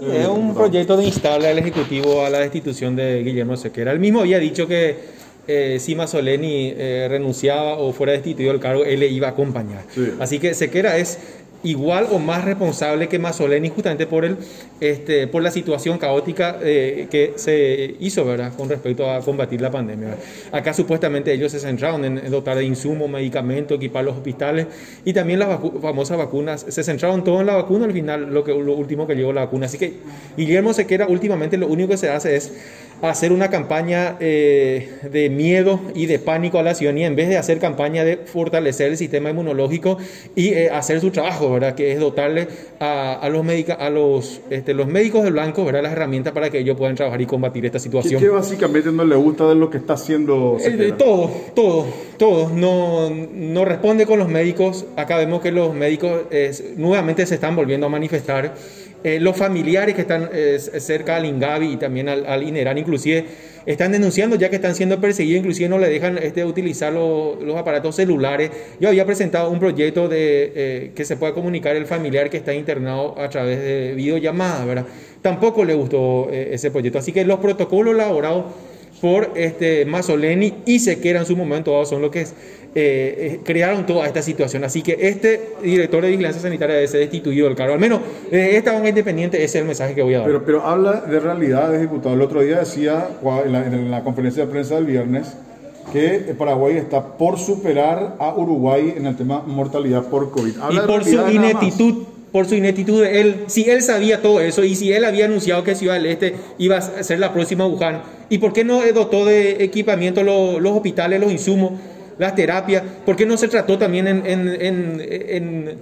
Es un proyecto de instarle al Ejecutivo a la destitución de Guillermo Sequera. Él mismo había dicho que eh, si Mazzoleni eh, renunciaba o fuera destituido del cargo, él le iba a acompañar. Sí. Así que Sequera es igual o más responsable que Mazzoleni justamente por, el, este, por la situación caótica eh, que se hizo ¿verdad? con respecto a combatir la pandemia. Acá supuestamente ellos se centraron en, dotar de insumos, medicamentos, equipar los hospitales y también las famosas vacunas. Se centraron todo en la vacuna, al final lo, que, lo último que llegó la vacuna. Así que Guillermo Sequera últimamente lo único que se hace es hacer una campaña eh, de miedo y de pánico a la ciudadanía en vez de hacer campaña de fortalecer el sistema inmunológico y eh, hacer su trabajo, ¿verdad? Que es dotarle a, a los, médica- a los, este, los médicos de blanco, ¿verdad? Las herramientas para que ellos puedan trabajar y combatir esta ¿Qué, situación. qué básicamente no le gusta de lo que está haciendo Eh, Sequera? todo, todo, todo. No, no responde con los médicos. Acá vemos que los médicos eh, nuevamente se están volviendo a manifestar. Eh, los familiares que están eh, cerca al Ingavi y también al, al INERAN inclusive están denunciando ya que están siendo perseguidos, inclusive no le dejan este, utilizar lo- los aparatos celulares. Yo había presentado un proyecto de eh, que se pueda comunicar el familiar que está internado a través de videollamada, ¿verdad? Tampoco le gustó ese proyecto. Así que los protocolos elaborados por este Mazzoleni y Sequera en su momento dado son los que eh, eh, crearon toda esta situación. Así que este director de vigilancia sanitaria debe ser destituido del cargo. Al menos eh, esta banca independiente ese es el mensaje que voy a dar. Pero, pero habla de realidades, diputado. El otro día decía en la, en la conferencia de prensa del viernes que Paraguay está por superar a Uruguay en el tema mortalidad por COVID. y Habla por su ineptitud, por su ineptitud él, si él sabía todo eso y si él había anunciado que Ciudad del Este iba a ser la próxima Wuhan, ¿y por qué no dotó de equipamiento lo- los hospitales, los insumos? las terapias, ¿por qué no se trató también en,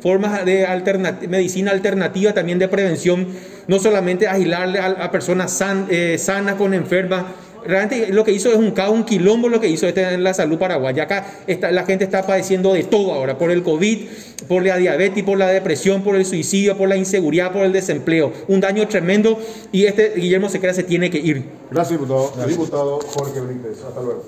formas de alternat- medicina alternativa, también de prevención, no solamente aislarle a, personas eh, sanas con enfermas? Realmente lo que hizo es un caos, un quilombo lo que hizo este en la salud paraguaya. Acá está, la gente está padeciendo de todo ahora, por el COVID, por la diabetes, por la depresión, por el suicidio, por la inseguridad, por el desempleo. Un daño tremendo y este Guillermo Sequera se tiene que ir. Gracias, diputado. Diputado Jorge Benítez. Hasta luego.